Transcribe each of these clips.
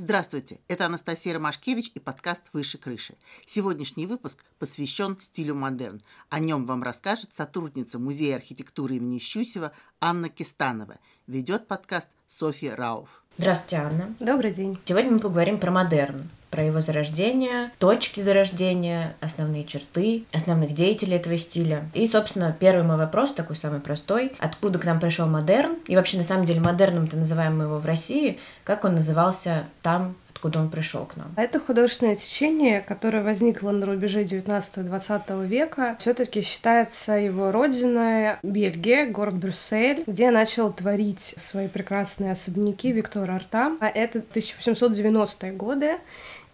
Здравствуйте, это Анастасия Ромашкевич и подкаст «Выше крыши». Сегодняшний выпуск посвящен стилю модерн. О нем вам расскажет сотрудница Музея архитектуры имени Щусева Анна Кистанова. Ведет подкаст Софья Рауф. Здравствуйте, Анна. Добрый день. Сегодня мы поговорим про модерн, про его зарождение, точки зарождения, основные черты, основных деятелей этого стиля. И, собственно, первый мой вопрос, такой самый простой. Откуда к нам пришел модерн? И вообще, на самом деле, модерном-то называем мы его в России. Как он назывался там, откуда он пришел к нам. Это художественное течение, которое возникло на рубеже 19-20 века. все таки считается его родиной Бельгия, город Брюссель, где начал творить свои прекрасные особняки Виктор Арта. А это 1890-е годы.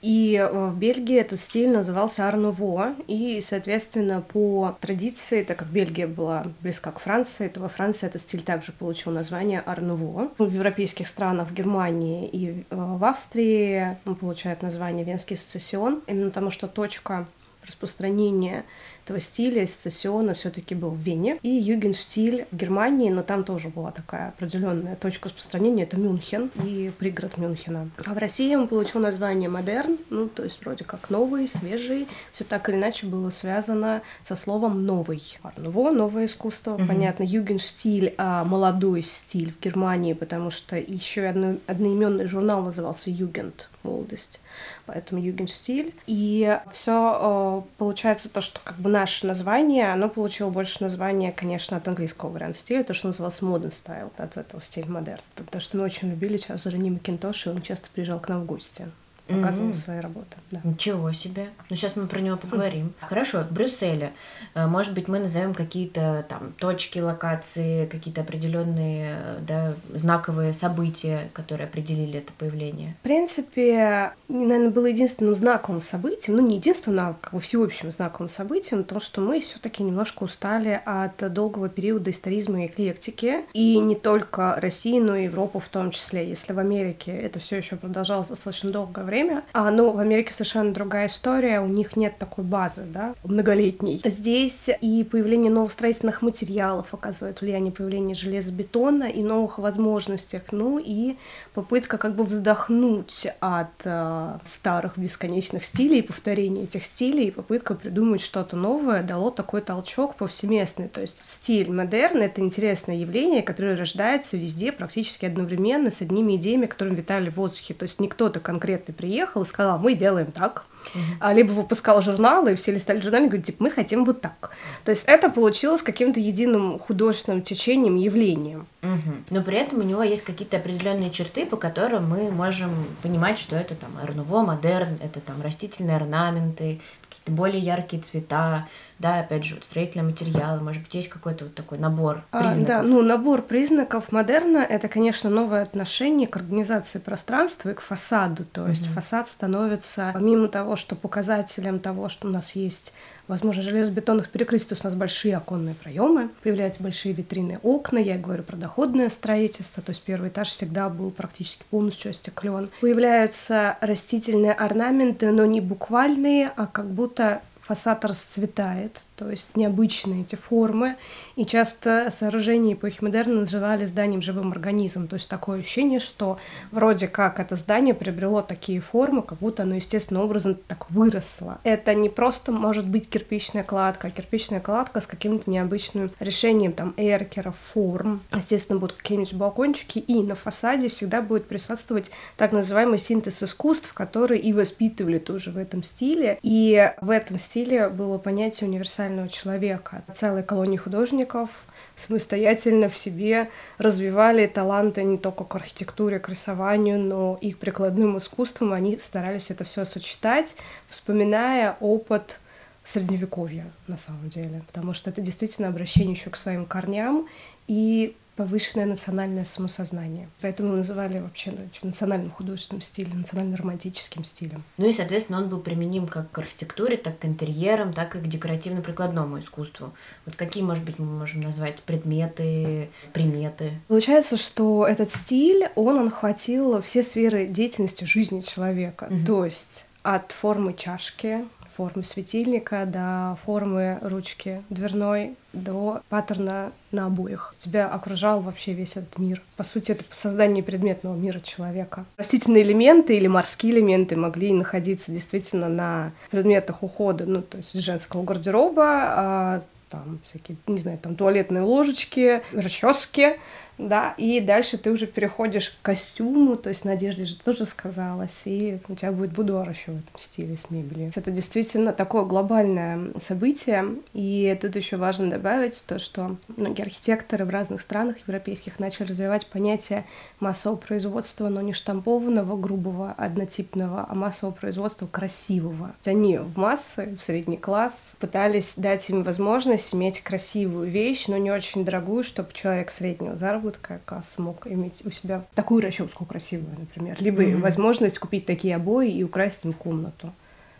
И э, в Бельгии этот стиль назывался Арнуво, и, соответственно, по традиции, так как Бельгия была близка к Франции, то во Франции этот стиль также получил название Арнуво. В европейских странах, в Германии и э, в Австрии он получает название Венский сецессион, именно потому что точка распространения этого стиля сецессиона все-таки был в Вене, и югенштиль в Германии, но там тоже была такая определенная точка распространения, это Мюнхен и пригород Мюнхена. А в России он получил название модерн, ну, то есть вроде как новый, свежий, все так или иначе было связано со словом новый. Арнуво, новое искусство, угу. понятно, югенштиль, а молодой стиль в Германии, потому что еще одно, одноименный журнал назывался Югент, молодость поэтому югенстиль. И все э, получается то, что как бы наше название, оно получило больше названия, конечно, от английского варианта стиля, то, что называлось modern style, от этого стиль модерн. Потому что мы очень любили сейчас Рени Макинтош, и он часто приезжал к нам в гости показывал mm-hmm. свои работы. Да. Ничего себе. Ну, сейчас мы про него поговорим. Mm-hmm. Хорошо, в Брюсселе, э, может быть, мы назовем какие-то там точки, локации, какие-то определенные да, знаковые события, которые определили это появление? В принципе, наверное, было единственным знаковым событием, ну, не единственным, а как бы всеобщим знаковым событием, то, что мы все-таки немножко устали от долгого периода историзма и эклектики, и не только России, но и Европу в том числе. Если в Америке это все еще продолжалось достаточно долгое время, время. А, ну, в Америке совершенно другая история, у них нет такой базы, да, многолетней. Здесь и появление новых строительных материалов оказывает влияние появления железобетона и новых возможностях, ну и попытка как бы вздохнуть от э, старых бесконечных стилей, повторения этих стилей, и попытка придумать что-то новое дало такой толчок повсеместный. То есть стиль модерн — это интересное явление, которое рождается везде практически одновременно с одними идеями, которые витали в воздухе. То есть не кто-то конкретный приехал и сказал, мы делаем так, uh-huh. либо выпускал журналы, и все листали журналы и говорят, типа, мы хотим вот так. То есть это получилось каким-то единым художественным течением, явлением. Uh-huh. Но при этом у него есть какие-то определенные черты, по которым мы можем понимать, что это там арнуво, модерн, это там растительные орнаменты, какие-то более яркие цвета, да, опять же, вот строительные материалы, может быть, есть какой-то вот такой набор признаков? А, да, ну, набор признаков модерна — это, конечно, новое отношение к организации пространства и к фасаду, то есть фасад становится, помимо того, что показателем того, что у нас есть возможно, железобетонных перекрытий, то есть у нас большие оконные проемы, появляются большие витрины окна, я говорю про доходное строительство, то есть первый этаж всегда был практически полностью остеклен. Появляются растительные орнаменты, но не буквальные, а как будто фасад расцветает, то есть необычные эти формы, и часто сооружения эпохи модерна называли зданием живым организмом, то есть такое ощущение, что вроде как это здание приобрело такие формы, как будто оно естественным образом так выросло. Это не просто может быть кирпичная кладка, а кирпичная кладка с каким-то необычным решением там эркеров, форм. Естественно, будут какие-нибудь балкончики, и на фасаде всегда будет присутствовать так называемый синтез искусств, который и воспитывали тоже в этом стиле, и в этом стиле было понятие универсального универсального человека. Целой колонии художников самостоятельно в себе развивали таланты не только к архитектуре, к рисованию, но и к прикладным искусствам. Они старались это все сочетать, вспоминая опыт средневековья на самом деле, потому что это действительно обращение еще к своим корням и повышенное национальное самосознание. Поэтому мы называли вообще значит, национальным художественным стилем, национально-романтическим стилем. Ну и, соответственно, он был применим как к архитектуре, так к интерьерам, так и к декоративно-прикладному искусству. Вот какие, может быть, мы можем назвать предметы, приметы? Получается, что этот стиль, он охватил все сферы деятельности жизни человека. Угу. То есть от формы чашки, формы светильника до формы ручки дверной, до паттерна на обоих. Тебя окружал вообще весь этот мир. По сути, это создание предметного мира человека. Растительные элементы или морские элементы могли находиться действительно на предметах ухода, ну, то есть женского гардероба, а там всякие, не знаю, там туалетные ложечки, расчески, да, и дальше ты уже переходишь к костюму, то есть на одежде же тоже сказалось, и у тебя будет будуар еще в этом стиле с мебелью. Это действительно такое глобальное событие, и тут еще важно добавить то, что многие архитекторы в разных странах европейских начали развивать понятие массового производства, но не штампованного, грубого, однотипного, а массового производства красивого. Они в массы, в средний класс пытались дать им возможность иметь красивую вещь, но не очень дорогую, чтобы человек среднего заработка заработка класс мог иметь у себя такую расческу красивую, например, либо mm-hmm. возможность купить такие обои и украсть им комнату.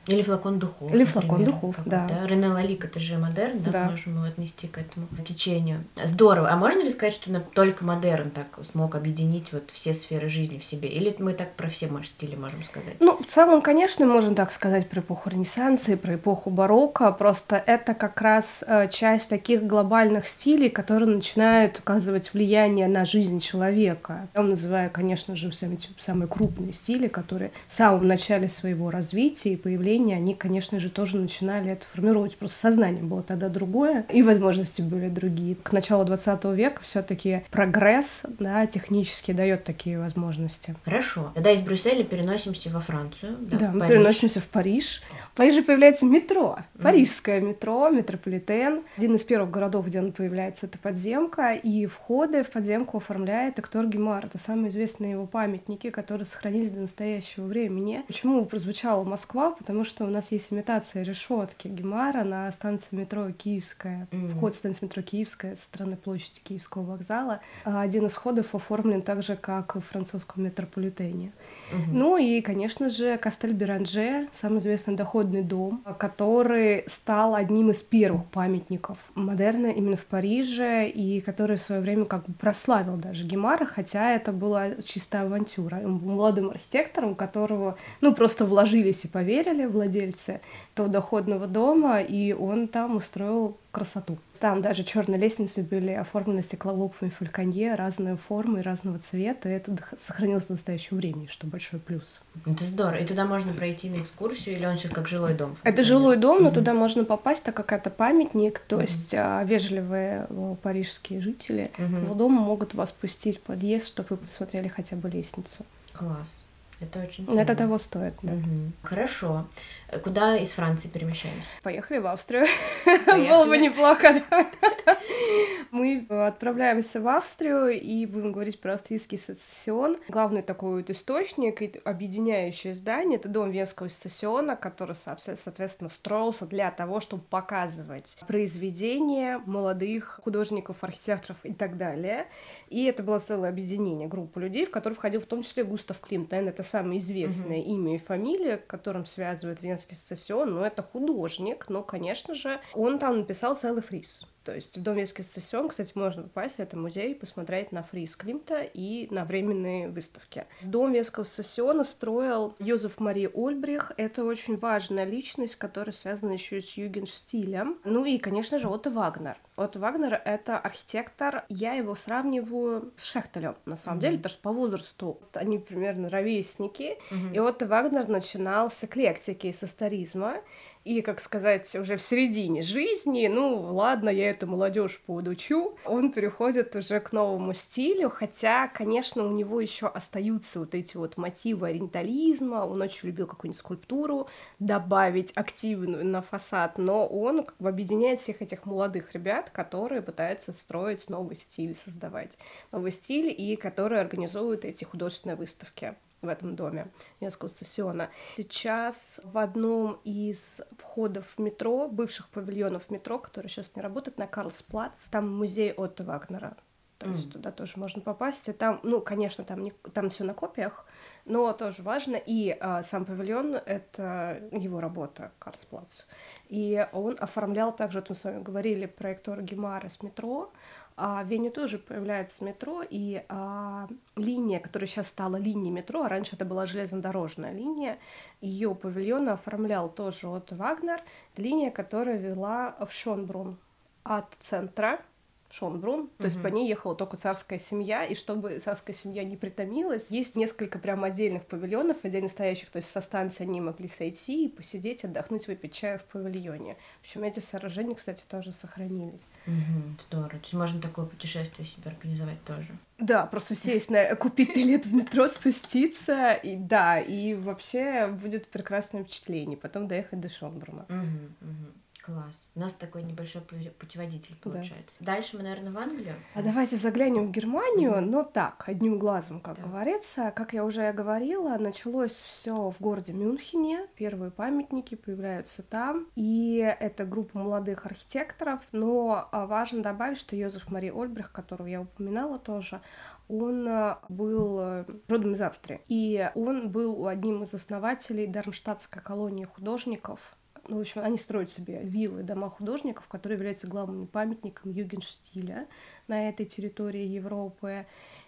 Или флакон духов. Или флакон например, духов, да. Рене Лалик, это же модерн, да, да, можем его отнести к этому течению. Здорово. А можно ли сказать, что только модерн так смог объединить вот все сферы жизни в себе? Или мы так про все стили можем сказать? Ну, в целом, конечно, можно так сказать про эпоху Ренессанса и про эпоху барокко, просто это как раз э, часть таких глобальных стилей, которые начинают оказывать влияние на жизнь человека. Я называю, конечно же, самые, самые крупные стили, которые в самом начале своего развития и появления поколения, они, конечно же, тоже начинали это формировать. Просто сознание было тогда другое, и возможности были другие. К началу 20 века все таки прогресс да, технически дает такие возможности. Хорошо. Тогда из Брюсселя переносимся во Францию. Да, да мы переносимся в Париж. В Париже появляется метро. Парижское метро, метрополитен. Один из первых городов, где он появляется, это подземка. И входы в подземку оформляет Эктор Гемар. Это самые известные его памятники, которые сохранились до настоящего времени. Почему прозвучала Москва? Потому что у нас есть имитация решетки Гемара на станции метро Киевская. Mm-hmm. Вход в станцию метро Киевская со стороны площади Киевского вокзала. А один из ходов оформлен так же, как в французском метрополитене. Mm-hmm. Ну и, конечно же, Кастель Беранже, самый известный доходный дом, который стал одним из первых памятников модерна именно в Париже, и который в свое время как бы прославил даже Гемара, хотя это была чистая авантюра. Он был молодым архитектором, которого, ну, просто вложились и поверили, владельцы того доходного дома, и он там устроил красоту. Там даже черные лестницы были оформлены стеклолобовыми фальконье разной формы и разного цвета, и это сохранилось до настоящего времени, что большой плюс. Это здорово. И туда можно пройти на экскурсию, или он сейчас как жилой дом? Это жилой дом, но mm-hmm. туда можно попасть, так как это памятник, то mm-hmm. есть а, вежливые парижские жители mm-hmm. этого дома могут вас пустить в подъезд, чтобы вы посмотрели хотя бы лестницу. Класс. Это очень ценно. Это того стоит, да. Угу. Хорошо. Куда из Франции перемещаемся? Поехали в Австрию. Поехали. Было бы неплохо, да. Мы отправляемся в Австрию и будем говорить про австрийский сецессион. Главный такой вот источник и объединяющее здание — это дом Венского сецессиона, который, соответственно, строился для того, чтобы показывать произведения молодых художников, архитекторов и так далее. И это было целое объединение, группа людей, в которую входил в том числе Густав Климтен. Это самое известное mm-hmm. имя и фамилия, которым связывает Венский сецессион. Но это художник, но, конечно же, он там написал целый фриз. То есть в Дом Венский сессион, кстати, можно попасть, это музей, посмотреть на фриз Климта и на временные выставки. Дом Венского сессиона строил Йозеф Мари Ольбрих. Это очень важная личность, которая связана еще с югенштилем. Ну и, конечно же, Отто Вагнер. Отто Вагнер — это архитектор. Я его сравниваю с Шехтелем, на самом mm-hmm. деле, потому что по возрасту они примерно ровесники. Mm-hmm. И Отто Вагнер начинал с эклектики, с историзма и, как сказать, уже в середине жизни, ну, ладно, я эту молодежь поудучу, он переходит уже к новому стилю, хотя, конечно, у него еще остаются вот эти вот мотивы ориентализма, он очень любил какую-нибудь скульптуру добавить активную на фасад, но он как бы объединяет всех этих молодых ребят, которые пытаются строить новый стиль, создавать новый стиль, и которые организуют эти художественные выставки в этом доме Венского стациона. Сейчас в одном из входов в метро, бывших павильонов метро, который сейчас не работает, на Карлсплац, там музей Отто Вагнера. То есть mm. туда тоже можно попасть. И там, ну, конечно, там, не, там все на копиях, но тоже важно. И а, сам павильон — это его работа, Карсплац. И он оформлял также, вот мы с вами говорили про Эктора Гемара с метро, в Вене тоже появляется метро, и а, линия, которая сейчас стала линией метро, а раньше это была железнодорожная линия, ее павильон оформлял тоже от Вагнер, линия, которая вела в Шонбрун от центра Шонбрун, то есть по ней ехала только царская семья, и чтобы царская семья не притомилась, есть несколько прям отдельных павильонов, отдельно стоящих, то есть со станции они могли сойти и посидеть, отдохнуть, выпить чаю в павильоне. В общем, эти сооружения, кстати, тоже сохранились. Угу, здорово. То есть можно такое путешествие себе организовать тоже. Да, просто сесть на купить билет в метро, спуститься, и да, и вообще будет прекрасное впечатление. Потом доехать до Шонбруна. Угу, угу. Класс. У нас такой небольшой путеводитель получается. Да. Дальше мы, наверное, в Англию. А давайте заглянем в Германию, но так, одним глазом, как да. говорится. Как я уже говорила, началось все в городе Мюнхене. Первые памятники появляются там. И это группа молодых архитекторов. Но а, важно добавить, что Йозеф Мари Ольбрих, которого я упоминала тоже, он э, был э, родом из Австрии. И он был одним из основателей Дармштадтской колонии художников ну, в общем, они строят себе виллы, дома художников, которые являются главными памятниками югенштиля на этой территории Европы.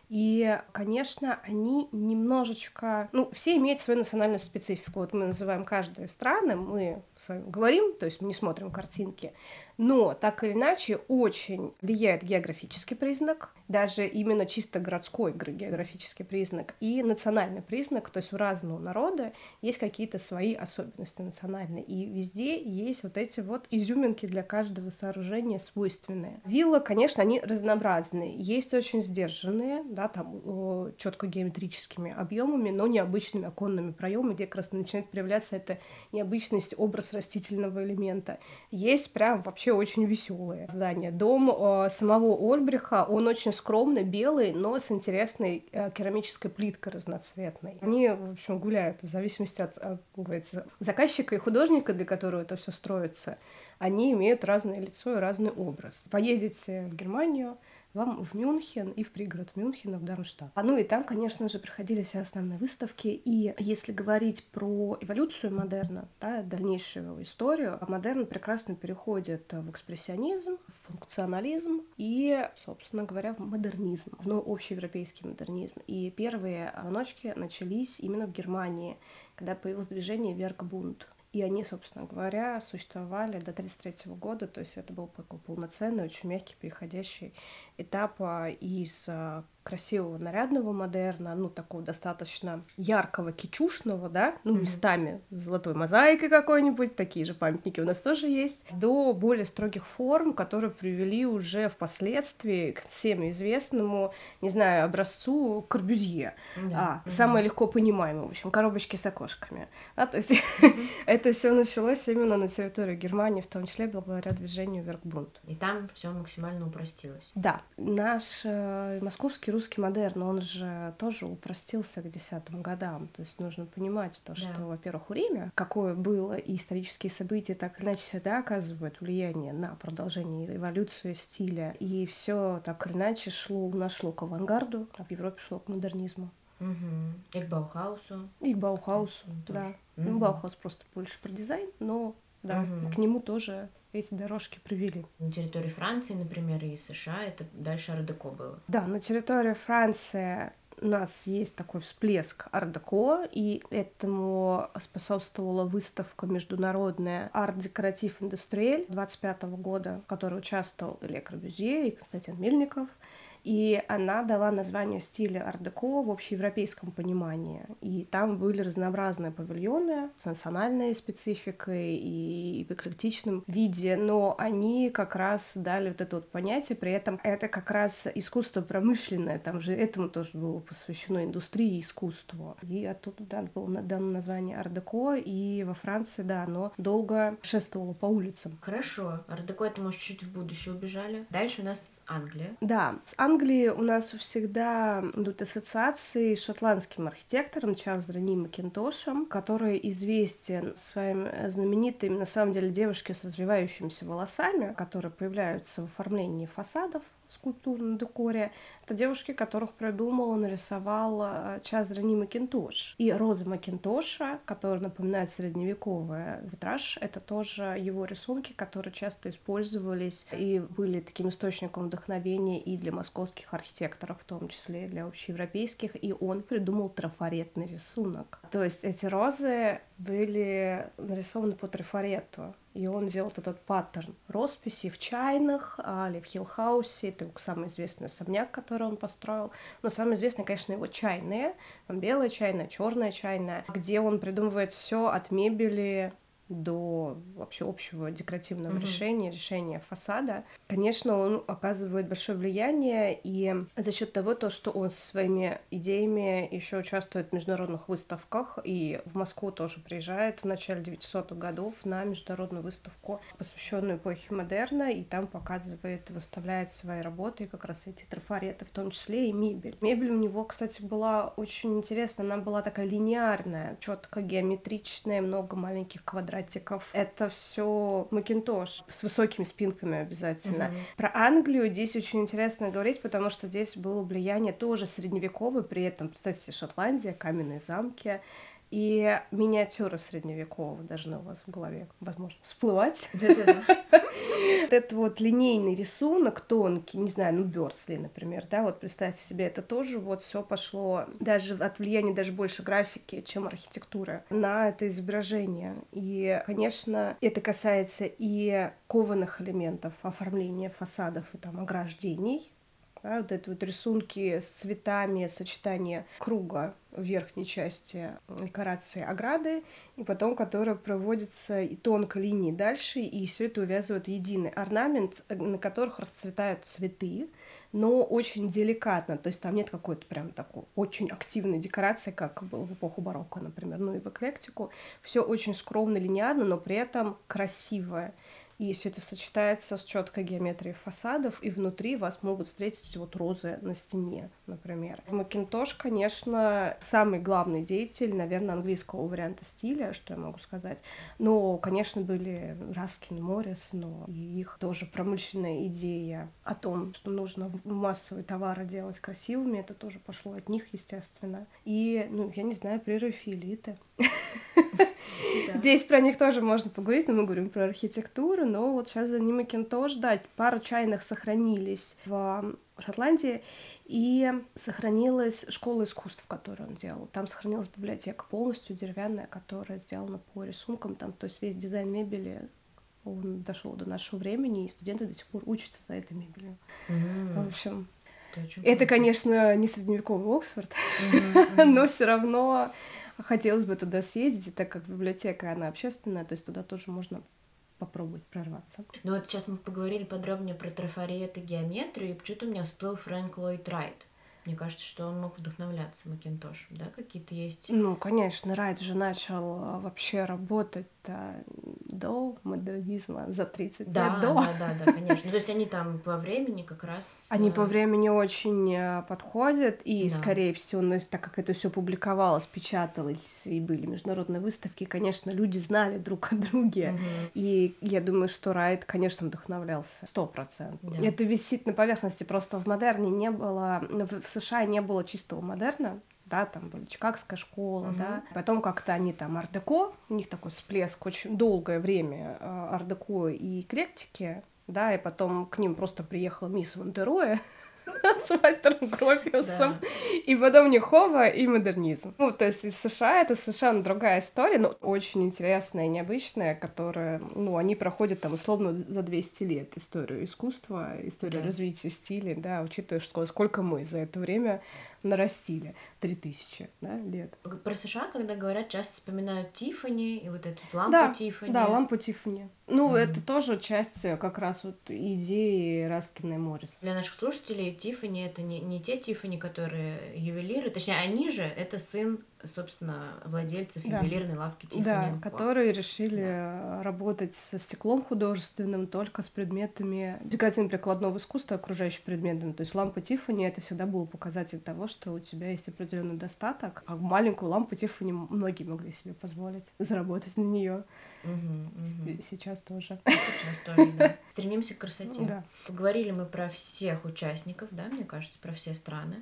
И, конечно, они немножечко... Ну, все имеют свою национальную специфику. Вот мы называем каждую страну, мы с вами говорим, то есть мы не смотрим картинки, но так или иначе очень влияет географический признак, даже именно чисто городской географический признак и национальный признак, то есть у разного народа есть какие-то свои особенности национальные, и везде есть вот эти вот изюминки для каждого сооружения свойственные. Виллы, конечно, они разнообразные, есть очень сдержанные, да, там четко геометрическими объемами, но необычными оконными проемами, где как раз начинает проявляться эта необычность, образ растительного элемента. Есть прям вообще очень веселые здания. Дом самого Ольбриха, он очень скромный, белый, но с интересной э, керамической плиткой разноцветной. Они, в общем, гуляют в зависимости от, от говорится, заказчика и художника, для которого это все строится. Они имеют разное лицо и разный образ. Поедете в Германию, вам в Мюнхен и в пригород Мюнхена, в Дармштадт. А ну и там, конечно же, проходили все основные выставки. И если говорить про эволюцию модерна, да, дальнейшую его историю, модерн прекрасно переходит в экспрессионизм, в функционализм и, собственно говоря, в модернизм, в ну, общеевропейский модернизм. И первые ночки начались именно в Германии, когда появилось движение Веркбунд. И они, собственно говоря, существовали до 1933 года, то есть это был такой полноценный, очень мягкий, переходящий этап а, из а, красивого нарядного модерна, ну, такого достаточно яркого, кичушного, да, ну, mm-hmm. местами с золотой мозаикой какой-нибудь, такие же памятники у нас тоже есть, до более строгих форм, которые привели уже впоследствии к всем известному, не знаю, образцу Корбюзье. Mm-hmm. А, mm-hmm. самое легко понимаемое, в общем, коробочки с окошками. Да, то есть mm-hmm. это все началось именно на территории Германии, в том числе благодаря движению Веркбунд. И там все максимально упростилось. Да, наш э, московский русский модерн, он же тоже упростился к десятым годам. То есть нужно понимать то, что, да. во-первых, время, какое было, и исторические события так или иначе всегда оказывают влияние на продолжение эволюцию стиля. И все так или иначе шло, нашло к авангарду, а в Европе шло к модернизму. Угу. И к Баухаусу. И к Баухаусу, да. Угу. Ну, Баухаус просто больше про дизайн, но да, угу. к нему тоже эти дорожки привели. На территории Франции, например, и США это дальше ар-деко было. Да, на территории Франции у нас есть такой всплеск ар-деко, и этому способствовала выставка международная Arts Décoratifs Industriels 25 года, в которой участвовал и Ле Корбюзье и Константин Мельников и она дала название стиля ар-деко в общеевропейском понимании. И там были разнообразные павильоны с национальной спецификой и в эклектичном виде, но они как раз дали вот это вот понятие, при этом это как раз искусство промышленное, там же этому тоже было посвящено индустрии и искусству. И оттуда да, было дано название ар-деко, и во Франции, да, оно долго шествовало по улицам. Хорошо, ар-деко это, может, чуть в будущее убежали. Дальше у нас Англия. Да, с Англии у нас всегда идут ассоциации с шотландским архитектором Чарльзом Рени Макинтошем, который известен своим знаменитым, на самом деле, девушке с развивающимися волосами, которые появляются в оформлении фасадов скульптур на декоре. Это девушки, которых придумала, нарисовала Чазрани Макинтош. И Роза Макинтоша, которая напоминает средневековый витраж, это тоже его рисунки, которые часто использовались и были таким источником вдохновения и для московских архитекторов, в том числе и для общеевропейских. И он придумал трафаретный рисунок. То есть эти розы были нарисованы по трафарету. И он делал этот паттерн росписи в чайных или в Хиллхаусе. Это самый известный особняк, который он построил. Но самое известное, конечно, его чайные. Там белая чайная, черная чайная, где он придумывает все от мебели до вообще общего декоративного mm-hmm. решения, решения фасада, конечно, он оказывает большое влияние, и за счет того, то, что он со своими идеями еще участвует в международных выставках, и в Москву тоже приезжает в начале 900-х годов на международную выставку, посвященную эпохе модерна, и там показывает, выставляет свои работы, как раз эти трафареты, в том числе и мебель. Мебель у него, кстати, была очень интересная, она была такая линейная, четко геометричная, много маленьких квадратов квадратиков. Это все Макинтош с высокими спинками обязательно. Угу. Про Англию здесь очень интересно говорить, потому что здесь было влияние тоже средневековое, при этом, кстати, Шотландия, каменные замки и миниатюры средневекового должны у вас в голове, возможно, всплывать. Это вот линейный рисунок тонкий, не знаю, ну, Бёрдсли, например, да, вот представьте себе, это тоже вот все пошло даже от влияния даже больше графики, чем архитектуры на это изображение. И, конечно, это касается и кованых элементов оформления фасадов и там ограждений, да, вот это вот рисунки с цветами, сочетание круга в верхней части декорации ограды, и потом, которая проводится и тонкой линией дальше, и все это увязывает в единый орнамент, на которых расцветают цветы, но очень деликатно, то есть там нет какой-то прям такой очень активной декорации, как было в эпоху барокко, например, ну и в эклектику. Все очень скромно, линейно, но при этом красивое. И все это сочетается с четкой геометрией фасадов, и внутри вас могут встретить вот розы на стене, например. Макинтош, конечно, самый главный деятель, наверное, английского варианта стиля, что я могу сказать. Но, конечно, были Раскин, Моррис, но и их тоже промышленная идея о том, что нужно массовые товары делать красивыми, это тоже пошло от них, естественно. И, ну, я не знаю, прерафиолиты. Здесь про них тоже можно поговорить, но мы говорим про архитектуру, но вот сейчас за ними Макинтош, да, пара чайных сохранились в Шотландии, и сохранилась школа искусств, которую он делал. Там сохранилась библиотека полностью деревянная, которая сделана по рисункам, там, то есть весь дизайн мебели он дошел до нашего времени, и студенты до сих пор учатся за этой мебелью. Mm-hmm. В общем, это, конечно, не средневековый Оксфорд, но все равно хотелось бы туда съездить, так как библиотека, она общественная, то есть туда тоже можно попробовать прорваться. Ну вот сейчас мы поговорили подробнее про трафарет и геометрию, и почему-то у меня всплыл Фрэнк Ллойд Райт. Мне кажется, что он мог вдохновляться Макинтошем, да, какие-то есть? Ну, конечно, Райт же начал а, вообще работать до модернизма, за 30 да, лет до. Да, да, да, конечно. То есть они там по времени как раз... Они по времени очень а, подходят, и, да. скорее всего, ну, так как это все публиковалось, печаталось, и были международные выставки, конечно, люди знали друг о друге. Угу. И я думаю, что Райт, конечно, вдохновлялся. Сто процентов. Да. Это висит на поверхности. Просто в модерне не было... В США не было чистого модерна, да, там была Чикагская школа, угу. да. Потом как-то они там ардеко, у них такой всплеск очень долгое время э, ардеко и эклектики, да, и потом к ним просто приехала мисс Вантероя, с Вальтером Гропиусом, да. и потом Нехова и модернизм. Ну, то есть из США это совершенно другая история, но очень интересная и необычная, которая, ну, они проходят там условно за 200 лет историю искусства, историю да. развития стиля, да, учитывая, что сколько мы за это время нарастили. Три тысячи да, лет. Про США, когда говорят, часто вспоминают Тифани и вот эту лампу да, Тифани. Да, лампу Тифани. Ну, mm-hmm. это тоже часть э, как раз вот идеи Раскина и Моррис. Для наших слушателей Тифани это не, не те Тифани, которые ювелиры, точнее, они же это сын собственно, владельцев Да. ювелирной лавки Тиффани. Да, которые решили э, работать со стеклом художественным только с предметами декоративно-прикладного искусства, окружающими предметами. То есть лампа Тиффани это всегда был показатель того, что у тебя есть определенный достаток. А маленькую лампу Тиффани многие могли себе позволить заработать на нее. Мгм, мгм. Сейчас тоже. Сейчас тоже, да. Стремимся к красоте. Да. Поговорили мы про всех участников, да, мне кажется, про все страны.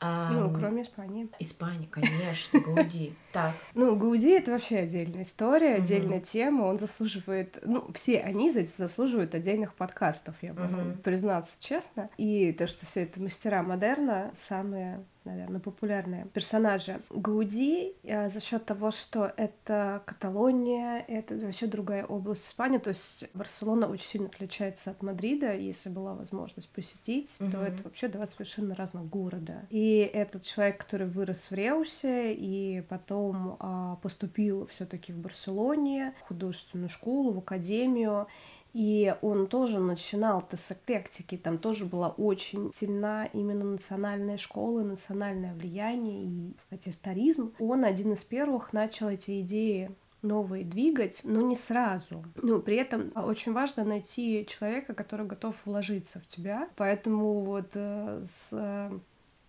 Ну, Ам, кроме Испании. Испания, конечно, Гауди. Так, Ну, Гауди это вообще отдельная история, отдельная тема. Он заслуживает, ну, все они за- заслуживают отдельных подкастов, я могу признаться честно. И то, что все это мастера модерна, самые наверное, популярные персонажи. Гауди э, за счет того, что это Каталония, это вообще другая область Испании, то есть Барселона очень сильно отличается от Мадрида, если была возможность посетить, то Мгм. это вообще два совершенно разных города. И этот человек, который вырос в Реусе и потом а, поступил все-таки в Барселоне, в художественную школу, в академию, и он тоже начинал-то с эклектики, там тоже была очень сильна именно национальная школа, национальное влияние и, сказать, историзм. Он один из первых начал эти идеи новые двигать, но не сразу. Ну, при этом очень важно найти человека, который готов вложиться в тебя. Поэтому вот э, с э,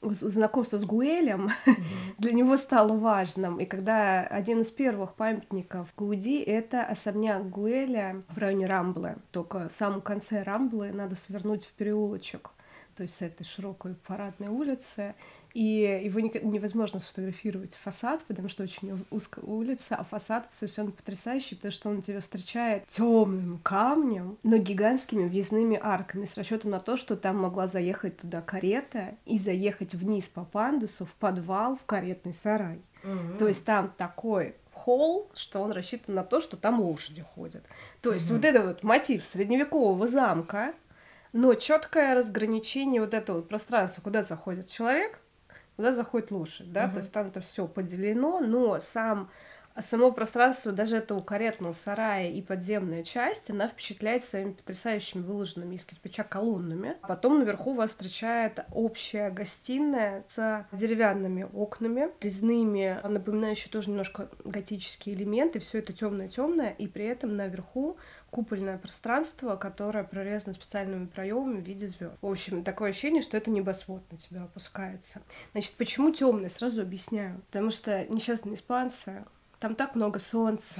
знакомство с Гуэлем для него стало важным. И когда один из первых памятников Гауди — это особняк Гуэля в районе Рамблы. Только в самом конце Рамблы надо свернуть в переулочек то есть с этой широкой парадной улицы, и его невозможно сфотографировать фасад, потому что очень уз- узкая улица, а фасад совершенно потрясающий, потому что он тебя встречает темным камнем, но гигантскими въездными арками с расчетом на то, что там могла заехать туда карета и заехать вниз по пандусу в подвал в каретный сарай. Мгм. То есть там такой холл, что он рассчитан на то, что там лошади ходят. То есть Мгм. вот это вот мотив средневекового замка, но четкое разграничение вот этого вот пространства, куда заходит человек, куда заходит лошадь, да, Мгм. то есть там это все поделено, но сам само пространство даже этого каретного сарая и подземная часть, она впечатляет своими потрясающими выложенными из кирпича колоннами. Потом наверху вас встречает общая гостиная с деревянными окнами, резными, напоминающие тоже немножко готические элементы. Все это темное-темное, и при этом наверху купольное пространство, которое прорезано специальными проемами в виде звезд. В общем, такое ощущение, что это небосвод на тебя опускается. Значит, почему темный? Сразу объясняю. Потому что несчастные испанцы, там так много солнца,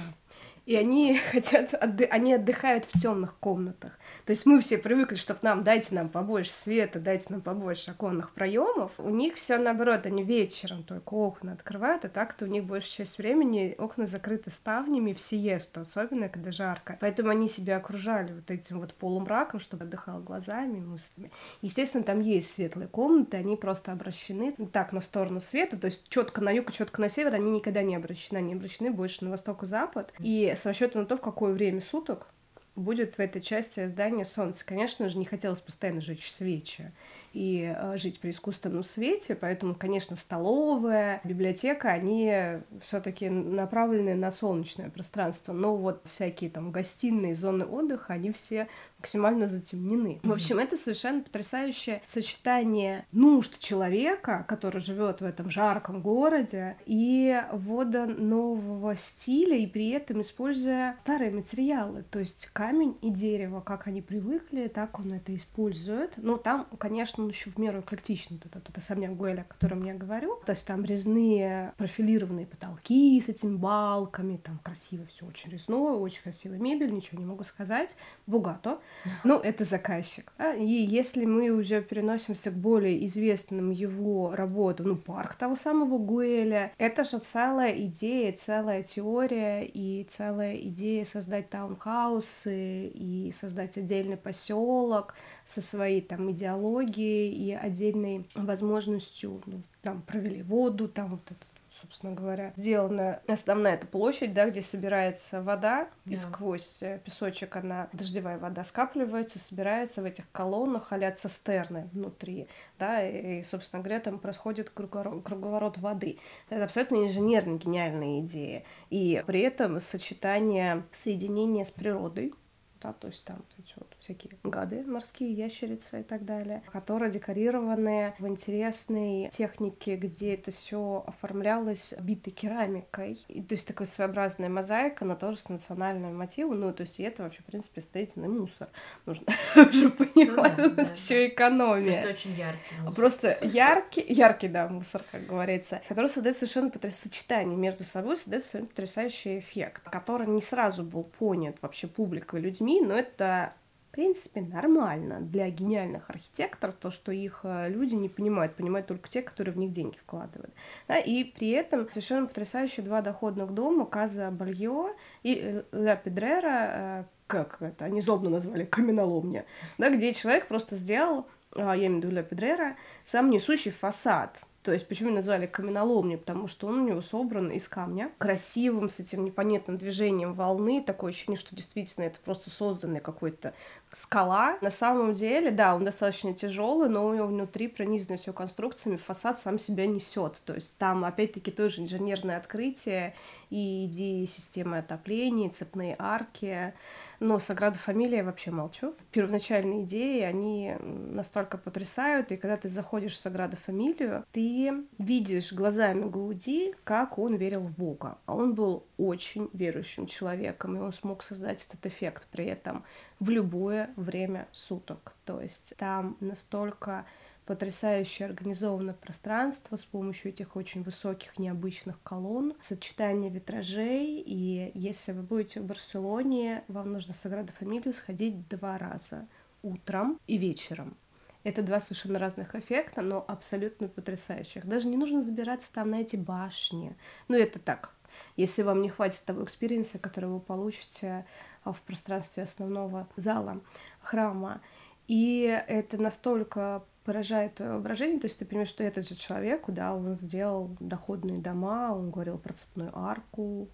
и они хотят, отды- они отдыхают в темных комнатах. То есть мы все привыкли, что нам дайте нам побольше света, дайте нам побольше оконных проемов. У них все наоборот, они вечером только окна открывают, а так-то у них большая часть времени окна закрыты ставнями в сиесту, особенно когда жарко. Поэтому они себя окружали вот этим вот полумраком, чтобы отдыхал глазами и мыслями. Естественно, там есть светлые комнаты, они просто обращены так на сторону света, то есть четко на юг четко на север они никогда не обращены, они обращены больше на восток и запад. И с расчетом на то, в какое время суток будет в этой части здания солнце. Конечно же, не хотелось постоянно жечь свечи и э, жить при искусственном свете, поэтому, конечно, столовая, библиотека, они все-таки направлены на солнечное пространство, но вот всякие там гостиные, зоны отдыха, они все максимально затемнены. В общем, это совершенно потрясающее сочетание нужд человека, который живет в этом жарком городе, и ввода нового стиля, и при этом используя старые материалы, то есть камень и дерево, как они привыкли, так он это использует. Ну, там, конечно, он еще в меру эклектичный, вот этот, этот особняк Гуэля, о котором я говорю. То есть там резные профилированные потолки с этими балками, там красиво все очень резное, очень красивая мебель, ничего не могу сказать. Богато. Ну, это заказчик. да. И если мы уже переносимся к более известным его работам, ну, парк того самого Гуэля, это же целая идея, целая теория и целая идея создать таунхаусы и создать отдельный поселок со своей там идеологией и отдельной возможностью, ну, там провели воду, там вот это собственно говоря, сделана основная эта площадь, да, где собирается вода, и Да. сквозь э, песочек она, дождевая вода скапливается, собирается в этих колоннах, а цистерны внутри, да, и, и, собственно говоря, там происходит круговорот, круговорот воды. Это абсолютно инженерно гениальная идея. И при этом сочетание соединения с природой, да, то есть там вот эти вот всякие гады, морские ящерицы и так далее, которые декорированы в интересной технике, где это все оформлялось битой керамикой. И, то есть такая своеобразная мозаика, но тоже с национальным мотивом. Ну, то есть и это вообще, в принципе, строительный мусор. Нужно уже понимать, Ну да, экономия. Просто очень яркий. мусор. Просто яркий, яркий, да, мусор, как говорится, который создает совершенно потрясающее сочетание между собой, создает совершенно потрясающий эффект, который не сразу был понят вообще публикой, людьми, но это в принципе, нормально для гениальных архитекторов, то, что их э, люди не понимают, понимают только те, которые в них деньги вкладывают. Да, и при этом совершенно потрясающие два доходных дома, Каза Бальо и э, Ля Педрера, э, как это, они злобно назвали, каменоломня, да, где человек просто сделал а, я имею в виду Ля Педрера, сам несущий фасад. То есть, почему назвали каменоломней? Потому что он у него собран из камня, красивым, с этим непонятным движением волны, такое ощущение, что действительно это просто созданный какой-то скала. На самом деле, да, он достаточно тяжелый, но у него внутри пронизано все конструкциями, фасад сам себя несет. То есть там, опять-таки, тоже инженерное открытие и идеи системы отопления, цепные арки. Но Саграда Фамилия вообще молчу. Первоначальные идеи, они настолько потрясают, и когда ты заходишь в Саграда Фамилию, ты видишь глазами Гауди, как он верил в Бога. А он был очень верующим человеком, и он смог создать этот эффект при этом в любое время суток. То есть там настолько потрясающе организовано пространство с помощью этих очень высоких необычных колонн, сочетание витражей, и если вы будете в Барселоне, вам нужно в Саграду Фамилию сходить два раза, утром и вечером. Это два совершенно разных эффекта, но абсолютно потрясающих. Даже не нужно забираться там на эти башни. Ну, это так, если вам не хватит того experience а, который вы получите в пространстве основного зала храма. И это настолько поражает воображение, то есть ты понимаешь, что этот же человек, да, он сделал доходные дома, он говорил про цепную арку,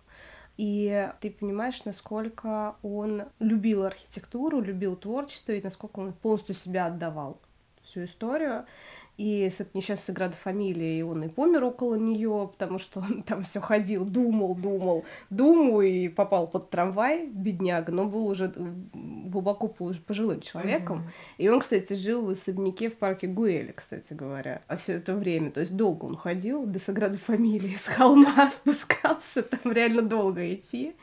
и ты понимаешь, насколько он любил архитектуру, любил творчество, и насколько он полностью себя отдавал всю историю. И с этой несчастной Саграда Фамилии он и помер около нее, потому что он там все ходил, думал, думал, думал и попал под трамвай, бедняга, но был уже глубоко пожилым человеком. Uh-huh. И он, кстати, жил в особняке в парке Гуэли, кстати говоря, а все это время. То есть долго он ходил до Саграды Фамилии, с холма спускался, там реально долго идти.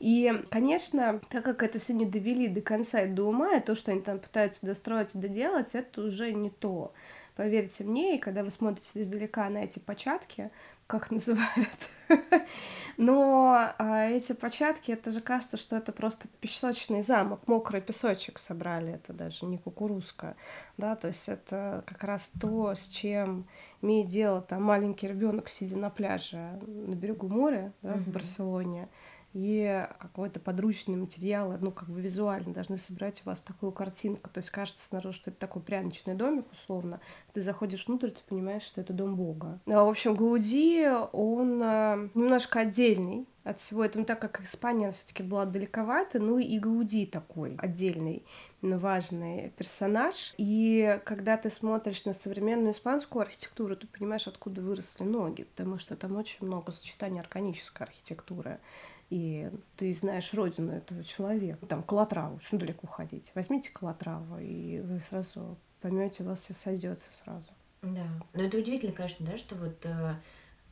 И, конечно, так как это все не довели до конца и до ума, и то, что они там пытаются достроить и доделать, это уже не то поверьте мне, и когда вы смотрите издалека на эти початки, как называют, но а, эти початки, это же кажется, что это просто песочный замок, мокрый песочек собрали, это даже не кукурузка, да, то есть это как раз то, с чем имеет дело там маленький ребенок, сидя на пляже на берегу моря, да, в Барселоне, и какой-то подручный материал, ну, как бы визуально должны собрать у вас такую картинку. То есть кажется снаружи, что это такой пряничный домик, условно. Ты заходишь внутрь, ты понимаешь, что это дом Бога. А, в общем, Гауди, он а, немножко отдельный от всего этого, ну, так как Испания все таки была далековато, ну и Гауди такой отдельный, важный персонаж. И когда ты смотришь на современную испанскую архитектуру, ты понимаешь, откуда выросли ноги, потому что там очень много сочетаний органической архитектуры и ты знаешь родину этого человека. Там Калатраву, очень далеко ходить. Возьмите Калатраву, и вы сразу поймете, у вас все сойдется сразу. Да. Но это удивительно, конечно, да, что вот э,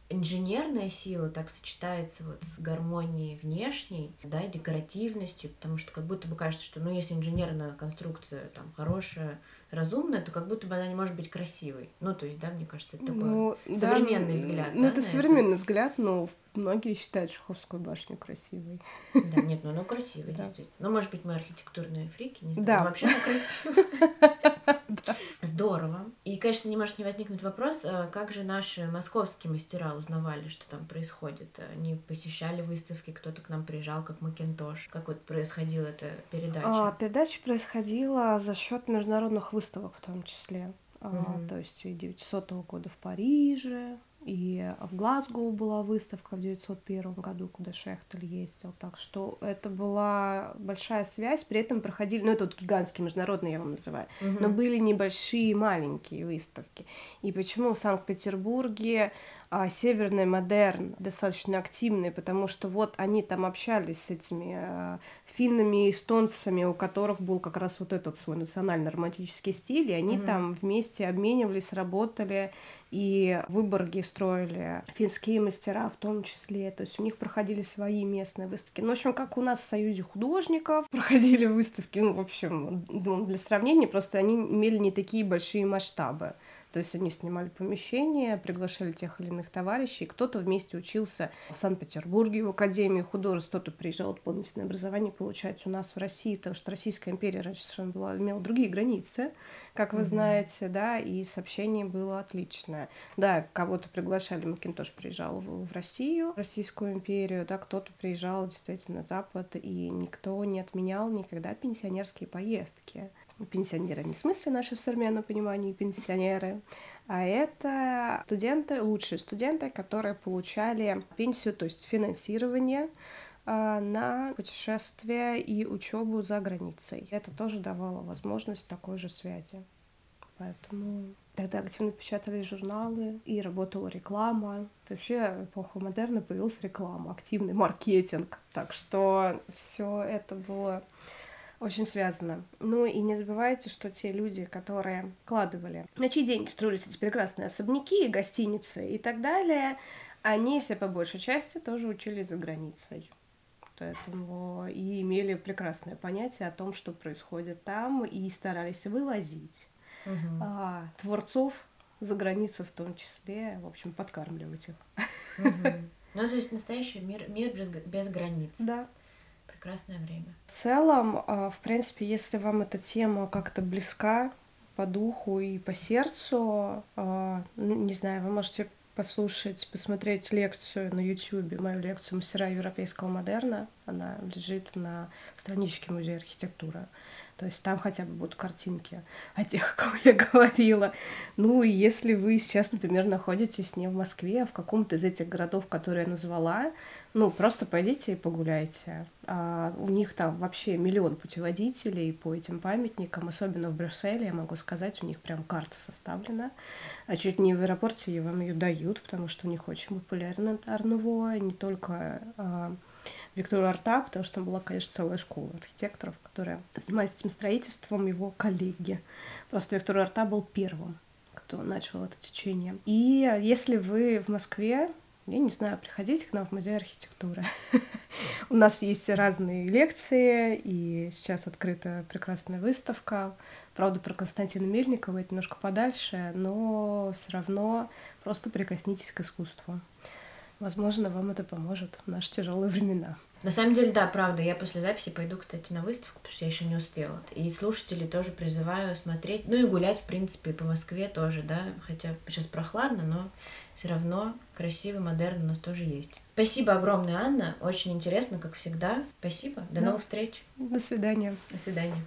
инженерная сила так сочетается вот с гармонией внешней, да, и декоративностью, потому что как будто бы кажется, что, ну, если инженерная конструкция там хорошая, разумная, то как будто бы она не может быть красивой. Ну, то есть, да, мне кажется, это такой ну, современный да, взгляд. Ну, да, это современный это? взгляд, но многие считают Шуховскую башню красивой. Да, нет, ну она красивая, да. действительно. Ну, может быть, мы архитектурные фрики, не знаю. Да. Вообще она красивая. Здорово. И, конечно, не может не возникнуть вопрос, а как же наши московские мастера узнавали, что там происходит? Они посещали выставки, кто-то к нам приезжал, как Макинтош. Как вот происходила эта передача? А, передача происходила за счет международных выставок в том числе. Mm-hmm. А, то есть и 900 года в Париже, и в Глазго была выставка в 901 году, куда Шехтель ездил. Так что это была большая связь. При этом проходили, ну это вот гигантские международные, я вам называю, угу. но были небольшие маленькие выставки. И почему в Санкт-Петербурге а, северный модерн достаточно активный, потому что вот они там общались с этими а, финнами и эстонцами, у которых был как раз вот этот свой национально-романтический стиль, и они угу. там вместе обменивались, работали, и в Выборге строили финские мастера в том числе, то есть у них проходили свои местные выставки. Ну, в общем, как у нас в Союзе художников проходили выставки, ну, в общем, для сравнения, просто они имели не такие большие масштабы. То есть они снимали помещение, приглашали тех или иных товарищей. Кто-то вместе учился в Санкт-Петербурге в Академии художеств, кто-то приезжал дополнительное образование получать у нас в России, потому что Российская империя раньше совершенно была, имела другие границы, как вы mm-hmm. знаете, да, и сообщение было отличное. Да, кого-то приглашали, Макинтош приезжал в, в Россию, в Российскую империю, да, кто-то приезжал действительно на Запад, и никто не отменял никогда пенсионерские поездки пенсионеры не в смысле наши в современном понимании пенсионеры, а это студенты, лучшие студенты, которые получали пенсию, то есть финансирование а, на путешествия и учебу за границей. Это тоже давало возможность такой же связи. Поэтому тогда активно печатались журналы и работала реклама. Вообще эпоха модерна появилась реклама, активный маркетинг. Так что все это было очень связано. Ну и не забывайте, что те люди, которые вкладывали, на чьи деньги строились эти прекрасные особняки, гостиницы и так далее, они все по большей части тоже учились за границей. Поэтому и имели прекрасное понятие о том, что происходит там, и старались вывозить угу. а, творцов за границу в том числе, в общем, подкармливать их. Угу. Ну, то есть настоящий мир, мир без, без границ. Да прекрасное время. В целом, а, в принципе, если вам эта тема как-то близка по духу и по сердцу, а, ну, не знаю, вы можете послушать, посмотреть лекцию на YouTube, мою лекцию «Мастера европейского модерна». Она лежит на страничке Музея архитектуры. То есть там хотя бы будут картинки о тех, о ком я говорила. Ну и если вы сейчас, например, находитесь не в Москве, а в каком-то из этих городов, которые я назвала, ну просто пойдите и погуляйте. А у них там вообще миллион путеводителей по этим памятникам, особенно в Брюсселе, я могу сказать, у них прям карта составлена. А чуть не в аэропорте вам ее дают, потому что у них очень популярно Арнуво, не только а, Виктору Арта, потому что там была, конечно, целая школа архитекторов, которая занимались этим строительством, его коллеги. Просто Виктор Арта был первым, кто начал это течение. И если вы в Москве, я не знаю, приходите к нам в музей архитектуры. У нас есть разные лекции, и сейчас открыта прекрасная выставка. Правда, про Константина Мельникова это немножко подальше, но все равно просто прикоснитесь к искусству. Возможно, вам это поможет в наши тяжелые времена. На самом деле, да, правда. Я после записи пойду, кстати, на выставку, потому что я еще не успела. И слушателей тоже призываю смотреть. Ну и гулять, в принципе, по Москве тоже, да. Хотя сейчас прохладно, но все равно красивый модерн у нас тоже есть. Спасибо огромное, Анна. Очень интересно, как всегда. Спасибо. До да. новых встреч. До свидания. До свидания.